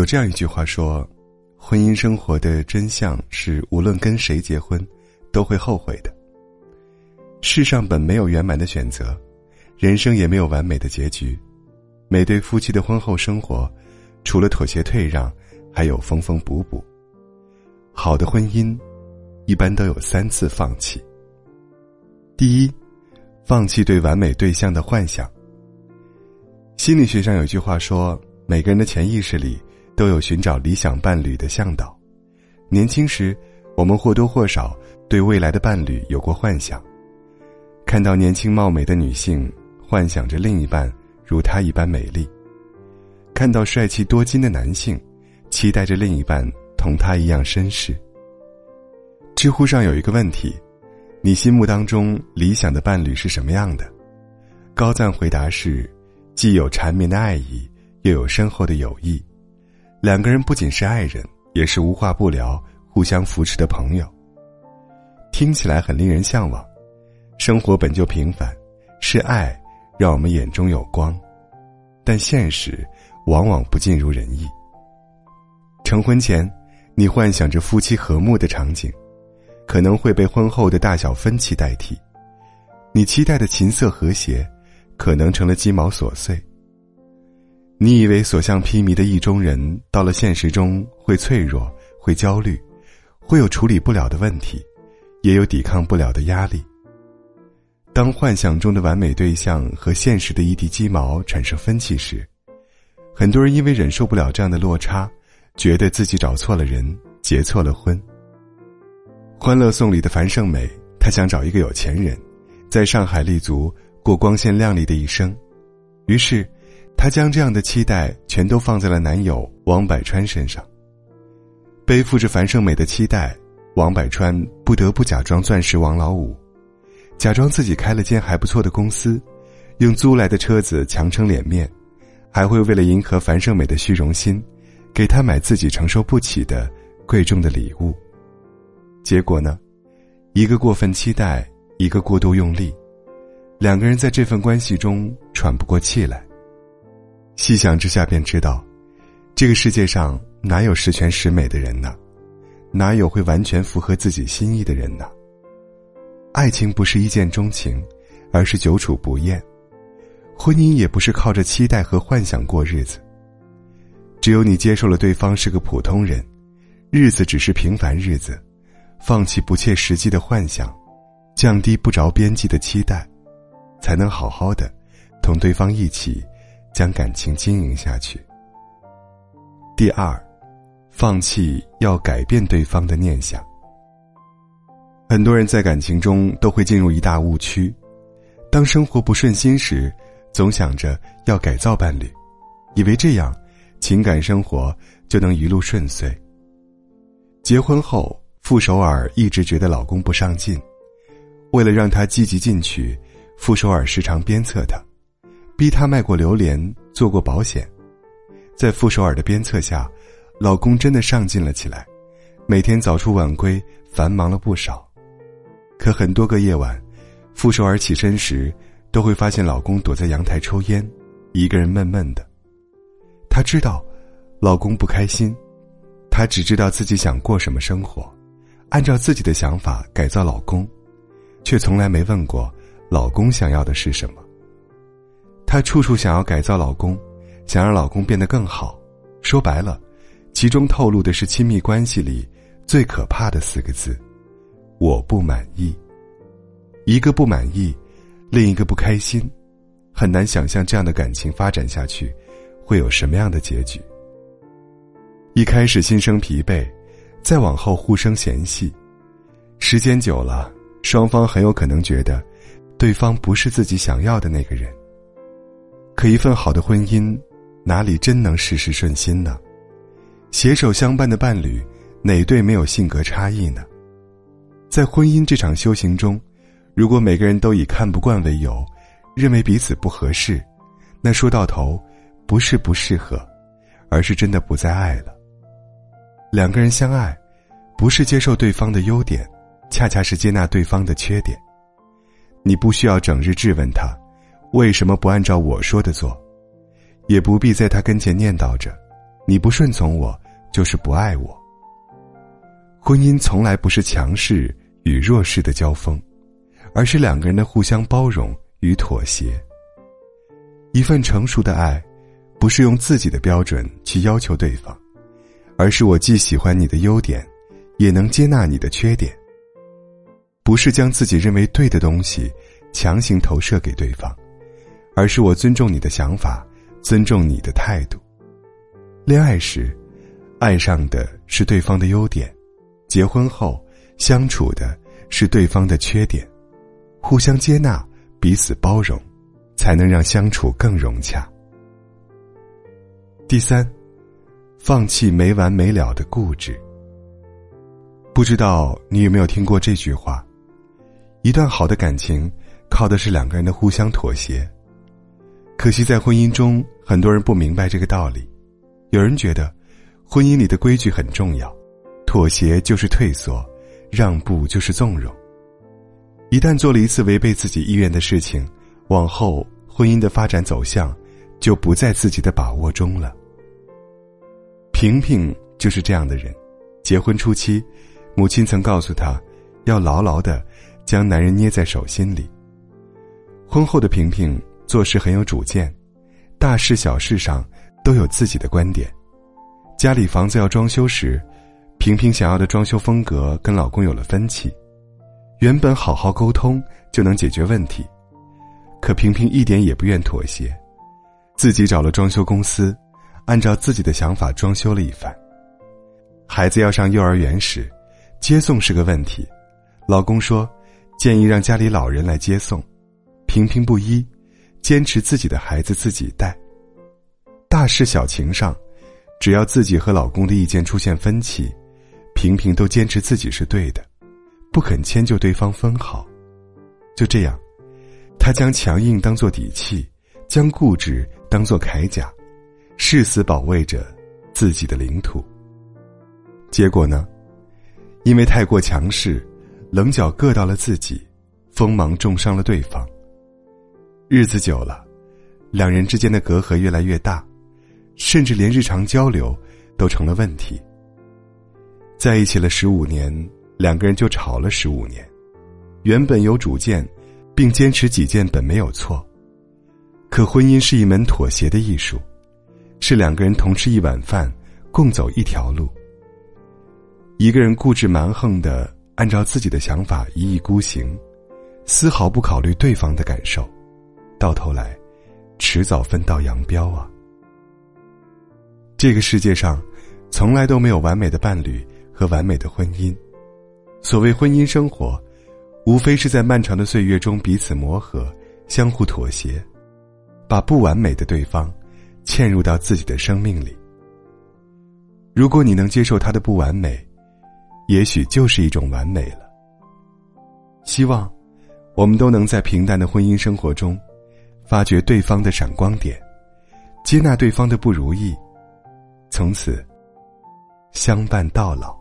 有这样一句话说：“婚姻生活的真相是，无论跟谁结婚，都会后悔的。世上本没有圆满的选择，人生也没有完美的结局。每对夫妻的婚后生活，除了妥协退让，还有缝缝补补。好的婚姻，一般都有三次放弃。第一，放弃对完美对象的幻想。心理学上有句话说，每个人的潜意识里。”都有寻找理想伴侣的向导。年轻时，我们或多或少对未来的伴侣有过幻想。看到年轻貌美的女性，幻想着另一半如她一般美丽；看到帅气多金的男性，期待着另一半同他一样绅士。知乎上有一个问题：你心目当中理想的伴侣是什么样的？高赞回答是：既有缠绵的爱意，又有深厚的友谊。两个人不仅是爱人，也是无话不聊、互相扶持的朋友。听起来很令人向往。生活本就平凡，是爱让我们眼中有光，但现实往往不尽如人意。成婚前，你幻想着夫妻和睦的场景，可能会被婚后的大小分歧代替；你期待的琴瑟和谐，可能成了鸡毛琐碎。你以为所向披靡的意中人，到了现实中会脆弱、会焦虑，会有处理不了的问题，也有抵抗不了的压力。当幻想中的完美对象和现实的一地鸡毛产生分歧时，很多人因为忍受不了这样的落差，觉得自己找错了人，结错了婚。《欢乐颂》里的樊胜美，她想找一个有钱人，在上海立足，过光鲜亮丽的一生，于是。她将这样的期待全都放在了男友王百川身上。背负着樊胜美的期待，王百川不得不假装钻石王老五，假装自己开了间还不错的公司，用租来的车子强撑脸面，还会为了迎合樊胜美的虚荣心，给她买自己承受不起的贵重的礼物。结果呢，一个过分期待，一个过度用力，两个人在这份关系中喘不过气来。细想之下，便知道，这个世界上哪有十全十美的人呢？哪有会完全符合自己心意的人呢？爱情不是一见钟情，而是久处不厌；婚姻也不是靠着期待和幻想过日子。只有你接受了对方是个普通人，日子只是平凡日子，放弃不切实际的幻想，降低不着边际的期待，才能好好的同对方一起。将感情经营下去。第二，放弃要改变对方的念想。很多人在感情中都会进入一大误区：当生活不顺心时，总想着要改造伴侣，以为这样情感生活就能一路顺遂。结婚后，傅首尔一直觉得老公不上进，为了让他积极进取，傅首尔时常鞭策他。逼她卖过榴莲，做过保险，在傅首尔的鞭策下，老公真的上进了起来，每天早出晚归，繁忙了不少。可很多个夜晚，傅首尔起身时，都会发现老公躲在阳台抽烟，一个人闷闷的。她知道，老公不开心，她只知道自己想过什么生活，按照自己的想法改造老公，却从来没问过老公想要的是什么。她处处想要改造老公，想让老公变得更好。说白了，其中透露的是亲密关系里最可怕的四个字：我不满意。一个不满意，另一个不开心，很难想象这样的感情发展下去会有什么样的结局。一开始心生疲惫，再往后互生嫌隙，时间久了，双方很有可能觉得，对方不是自己想要的那个人。可一份好的婚姻，哪里真能事事顺心呢？携手相伴的伴侣，哪对没有性格差异呢？在婚姻这场修行中，如果每个人都以看不惯为由，认为彼此不合适，那说到头，不是不适合，而是真的不再爱了。两个人相爱，不是接受对方的优点，恰恰是接纳对方的缺点。你不需要整日质问他。为什么不按照我说的做？也不必在他跟前念叨着：“你不顺从我，就是不爱我。婚姻从来不是强势与弱势的交锋，而是两个人的互相包容与妥协。一份成熟的爱，不是用自己的标准去要求对方，而是我既喜欢你的优点，也能接纳你的缺点。不是将自己认为对的东西强行投射给对方，而是我尊重你的想法，尊重你的态度。恋爱时，爱上的是对方的优点。结婚后，相处的是对方的缺点，互相接纳，彼此包容，才能让相处更融洽。第三，放弃没完没了的固执。不知道你有没有听过这句话？一段好的感情，靠的是两个人的互相妥协。可惜在婚姻中，很多人不明白这个道理。有人觉得，婚姻里的规矩很重要。妥协就是退缩，让步就是纵容。一旦做了一次违背自己意愿的事情，往后婚姻的发展走向就不在自己的把握中了。平平就是这样的人，结婚初期，母亲曾告诉她，要牢牢的将男人捏在手心里。婚后的平平做事很有主见，大事小事上都有自己的观点。家里房子要装修时。萍萍想要的装修风格跟老公有了分歧，原本好好沟通就能解决问题，可萍萍一点也不愿妥协，自己找了装修公司，按照自己的想法装修了一番。孩子要上幼儿园时，接送是个问题，老公说建议让家里老人来接送，萍萍不依，坚持自己的孩子自己带。大事小情上，只要自己和老公的意见出现分歧。平平都坚持自己是对的，不肯迁就对方分毫。就这样，他将强硬当做底气，将固执当做铠甲，誓死保卫着自己的领土。结果呢？因为太过强势，棱角硌到了自己，锋芒重伤了对方。日子久了，两人之间的隔阂越来越大，甚至连日常交流都成了问题。在一起了十五年，两个人就吵了十五年。原本有主见，并坚持己见本没有错。可婚姻是一门妥协的艺术，是两个人同吃一碗饭，共走一条路。一个人固执蛮横的按照自己的想法一意孤行，丝毫不考虑对方的感受，到头来，迟早分道扬镳啊！这个世界上，从来都没有完美的伴侣。和完美的婚姻，所谓婚姻生活，无非是在漫长的岁月中彼此磨合、相互妥协，把不完美的对方嵌入到自己的生命里。如果你能接受他的不完美，也许就是一种完美了。希望我们都能在平淡的婚姻生活中，发掘对方的闪光点，接纳对方的不如意，从此相伴到老。